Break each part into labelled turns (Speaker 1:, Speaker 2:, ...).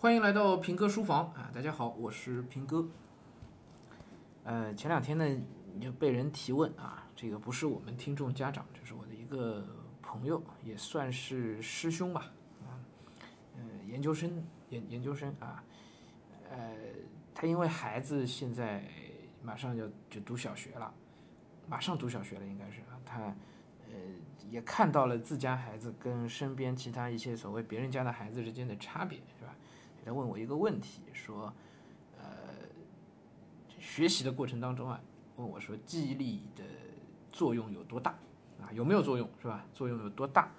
Speaker 1: 欢迎来到平哥书房啊！大家好，我是平哥。呃，前两天呢，就被人提问啊，这个不是我们听众家长，这是我的一个朋友，也算是师兄吧，啊，呃，研究生研研究生啊，呃，他因为孩子现在马上要就读小学了，马上读小学了，应该是啊，他呃也看到了自家孩子跟身边其他一些所谓别人家的孩子之间的差别，他问我一个问题，说，呃，学习的过程当中啊，问我说记忆力的作用有多大啊？有没有作用是吧？作用有多大？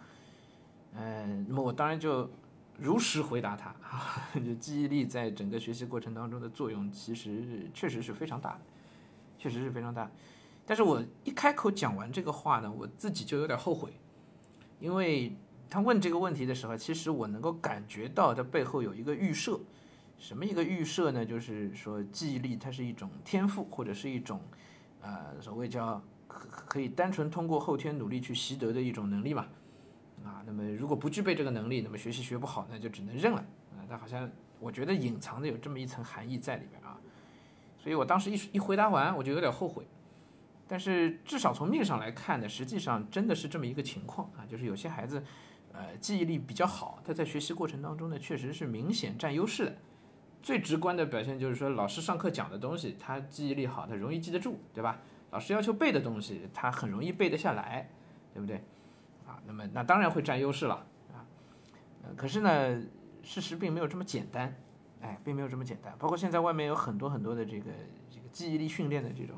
Speaker 1: 嗯，那么我当然就如实回答他啊，就记忆力在整个学习过程当中的作用，其实确实是非常大的，确实是非常大。但是我一开口讲完这个话呢，我自己就有点后悔，因为。他问这个问题的时候，其实我能够感觉到他背后有一个预设，什么一个预设呢？就是说记忆力它是一种天赋，或者是一种，呃，所谓叫可可以单纯通过后天努力去习得的一种能力嘛，啊，那么如果不具备这个能力，那么学习学不好，那就只能认了啊。但好像我觉得隐藏的有这么一层含义在里边啊，所以我当时一一回答完，我就有点后悔。但是至少从面上来看呢，实际上真的是这么一个情况啊，就是有些孩子。呃，记忆力比较好，他在学习过程当中呢，确实是明显占优势的。最直观的表现就是说，老师上课讲的东西，他记忆力好，他容易记得住，对吧？老师要求背的东西，他很容易背得下来，对不对？啊，那么那当然会占优势了啊。呃，可是呢，事实并没有这么简单，哎，并没有这么简单。包括现在外面有很多很多的这个这个记忆力训练的这种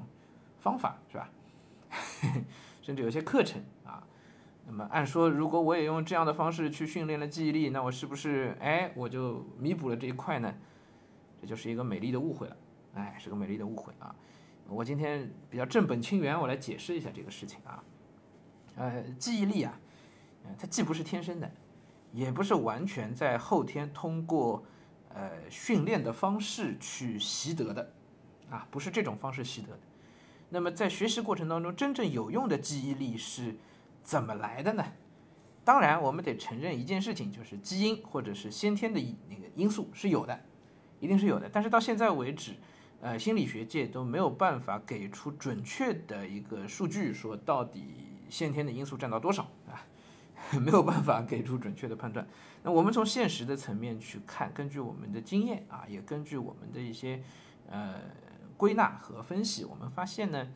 Speaker 1: 方法，是吧？甚至有些课程啊。那么按说，如果我也用这样的方式去训练了记忆力，那我是不是哎我就弥补了这一块呢？这就是一个美丽的误会了，哎，是个美丽的误会啊！我今天比较正本清源，我来解释一下这个事情啊。呃，记忆力啊，它既不是天生的，也不是完全在后天通过呃训练的方式去习得的啊，不是这种方式习得的。那么在学习过程当中，真正有用的记忆力是。怎么来的呢？当然，我们得承认一件事情，就是基因或者是先天的那个因素是有的，一定是有的。但是到现在为止，呃，心理学界都没有办法给出准确的一个数据，说到底先天的因素占到多少啊？没有办法给出准确的判断。那我们从现实的层面去看，根据我们的经验啊，也根据我们的一些呃归纳和分析，我们发现呢，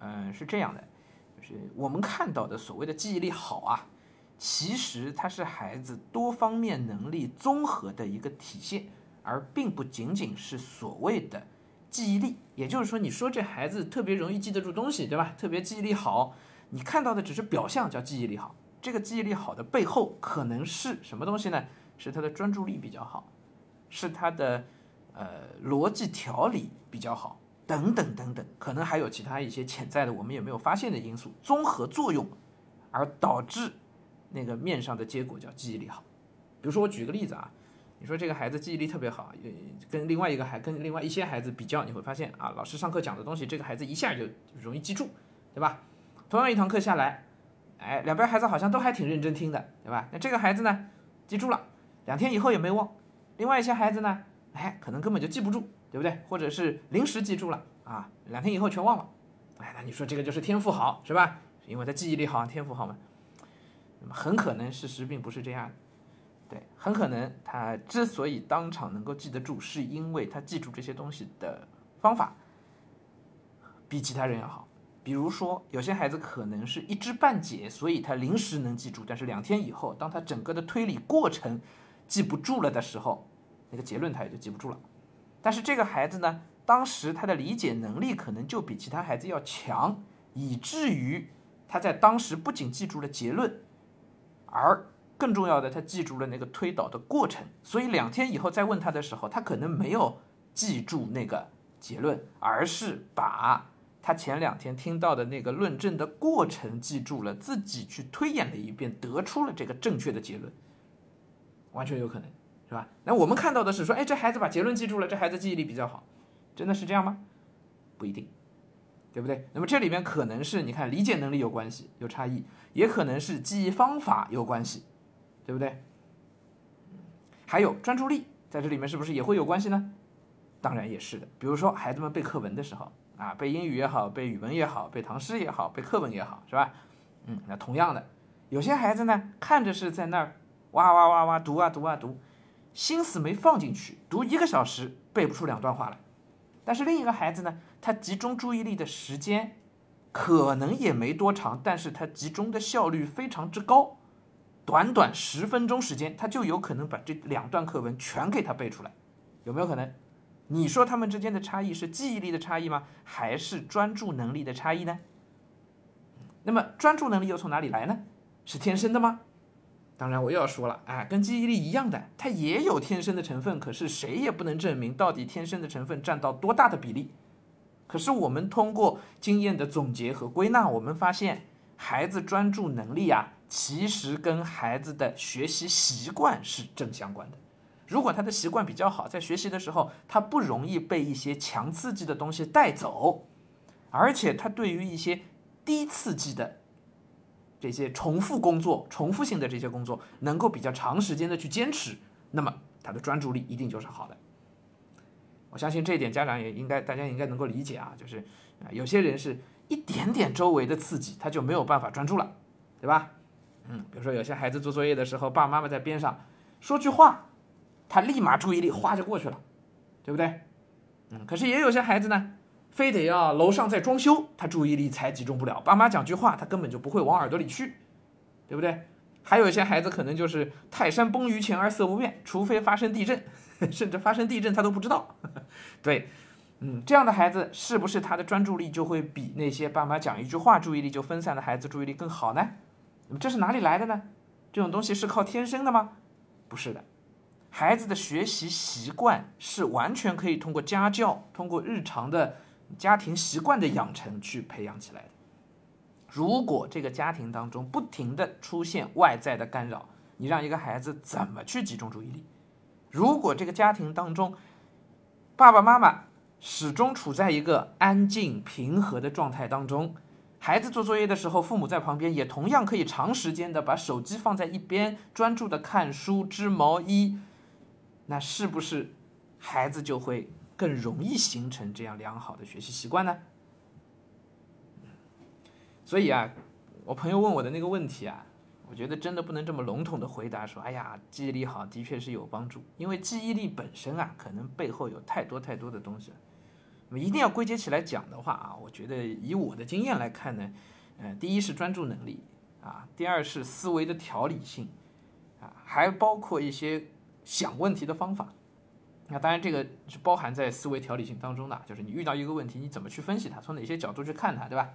Speaker 1: 嗯，是这样的。是我们看到的所谓的记忆力好啊，其实它是孩子多方面能力综合的一个体现，而并不仅仅是所谓的记忆力。也就是说，你说这孩子特别容易记得住东西，对吧？特别记忆力好，你看到的只是表象，叫记忆力好。这个记忆力好的背后，可能是什么东西呢？是他的专注力比较好，是他的呃逻辑条理比较好。等等等等，可能还有其他一些潜在的我们也没有发现的因素，综合作用而导致那个面上的结果叫记忆力好。比如说我举个例子啊，你说这个孩子记忆力特别好，跟另外一个孩跟另外一些孩子比较，你会发现啊，老师上课讲的东西，这个孩子一下就容易记住，对吧？同样一堂课下来，哎，两边孩子好像都还挺认真听的，对吧？那这个孩子呢，记住了，两天以后也没忘；另外一些孩子呢，哎，可能根本就记不住。对不对？或者是临时记住了啊，两天以后全忘了，哎，那你说这个就是天赋好是吧？因为他记忆力好，天赋好嘛。那么很可能事实并不是这样，对，很可能他之所以当场能够记得住，是因为他记住这些东西的方法比其他人要好。比如说，有些孩子可能是一知半解，所以他临时能记住，但是两天以后，当他整个的推理过程记不住了的时候，那个结论他也就记不住了。但是这个孩子呢，当时他的理解能力可能就比其他孩子要强，以至于他在当时不仅记住了结论，而更重要的，他记住了那个推导的过程。所以两天以后再问他的时候，他可能没有记住那个结论，而是把他前两天听到的那个论证的过程记住了，自己去推演了一遍，得出了这个正确的结论，完全有可能。是吧？那我们看到的是说，哎，这孩子把结论记住了，这孩子记忆力比较好，真的是这样吗？不一定，对不对？那么这里面可能是你看理解能力有关系，有差异，也可能是记忆方法有关系，对不对？还有专注力，在这里面是不是也会有关系呢？当然也是的。比如说孩子们背课文的时候啊，背英语也好，背语文也好，背唐诗也好，背课文也好，是吧？嗯，那同样的，有些孩子呢，看着是在那儿哇哇哇哇读啊读啊读，心思没放进去，读一个小时背不出两段话来。但是另一个孩子呢，他集中注意力的时间可能也没多长，但是他集中的效率非常之高。短短十分钟时间，他就有可能把这两段课文全给他背出来，有没有可能？你说他们之间的差异是记忆力的差异吗？还是专注能力的差异呢？那么专注能力又从哪里来呢？是天生的吗？当然我又要说了，哎，跟记忆力一样的，它也有天生的成分，可是谁也不能证明到底天生的成分占到多大的比例。可是我们通过经验的总结和归纳，我们发现孩子专注能力啊。其实跟孩子的学习习惯是正相关的。如果他的习惯比较好，在学习的时候他不容易被一些强刺激的东西带走，而且他对于一些低刺激的这些重复工作、重复性的这些工作能够比较长时间的去坚持，那么他的专注力一定就是好的。我相信这一点，家长也应该大家应该能够理解啊，就是啊，有些人是一点点周围的刺激他就没有办法专注了，对吧？嗯，比如说有些孩子做作业的时候，爸爸妈妈在边上说句话，他立马注意力哗就过去了，对不对？嗯，可是也有些孩子呢，非得要楼上在装修，他注意力才集中不了。爸妈讲句话，他根本就不会往耳朵里去，对不对？还有一些孩子可能就是泰山崩于前而色不变，除非发生地震，甚至发生地震他都不知道。对，嗯，这样的孩子是不是他的专注力就会比那些爸妈讲一句话注意力就分散的孩子注意力更好呢？这是哪里来的呢？这种东西是靠天生的吗？不是的，孩子的学习习惯是完全可以通过家教、通过日常的家庭习惯的养成去培养起来的。如果这个家庭当中不停的出现外在的干扰，你让一个孩子怎么去集中注意力？如果这个家庭当中爸爸妈妈始终处在一个安静平和的状态当中。孩子做作业的时候，父母在旁边也同样可以长时间的把手机放在一边，专注的看书、织毛衣，那是不是孩子就会更容易形成这样良好的学习习惯呢？所以啊，我朋友问我的那个问题啊，我觉得真的不能这么笼统的回答说，哎呀，记忆力好的确是有帮助，因为记忆力本身啊，可能背后有太多太多的东西。那么一定要归结起来讲的话啊，我觉得以我的经验来看呢，呃，第一是专注能力啊，第二是思维的条理性啊，还包括一些想问题的方法。那当然这个是包含在思维条理性当中的，就是你遇到一个问题，你怎么去分析它，从哪些角度去看它，对吧？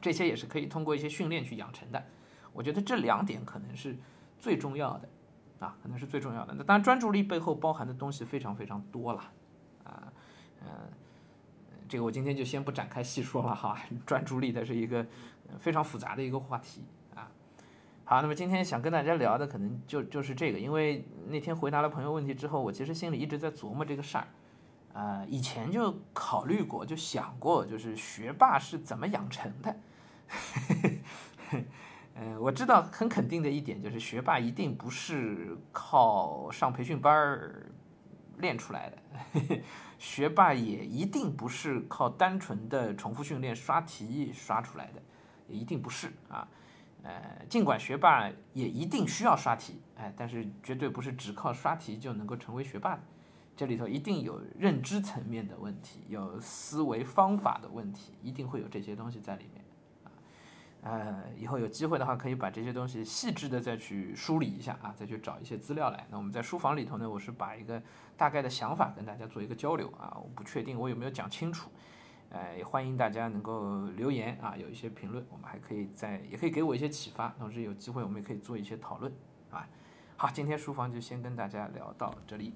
Speaker 1: 这些也是可以通过一些训练去养成的。我觉得这两点可能是最重要的啊，可能是最重要的。那当然专注力背后包含的东西非常非常多了啊，嗯。这个我今天就先不展开细说了哈，专注力它是一个非常复杂的一个话题。好，那么今天想跟大家聊的可能就就是这个，因为那天回答了朋友问题之后，我其实心里一直在琢磨这个事儿，啊，以前就考虑过，就想过，就是学霸是怎么养成的。嗯，我知道很肯定的一点就是学霸一定不是靠上培训班儿练出来的。学霸也一定不是靠单纯的重复训练刷题刷出来的，也一定不是啊。呃，尽管学霸也一定需要刷题，哎，但是绝对不是只靠刷题就能够成为学霸的。这里头一定有认知层面的问题，有思维方法的问题，一定会有这些东西在里面啊。呃，以后有机会的话，可以把这些东西细致的再去梳理一下啊，再去找一些资料来。那我们在书房里头呢，我是把一个大概的想法跟大家做一个交流啊，我不确定我有没有讲清楚，呃，也欢迎大家能够留言啊，有一些评论，我们还可以再，也可以给我一些启发，同时有机会我们也可以做一些讨论啊。好，今天书房就先跟大家聊到这里。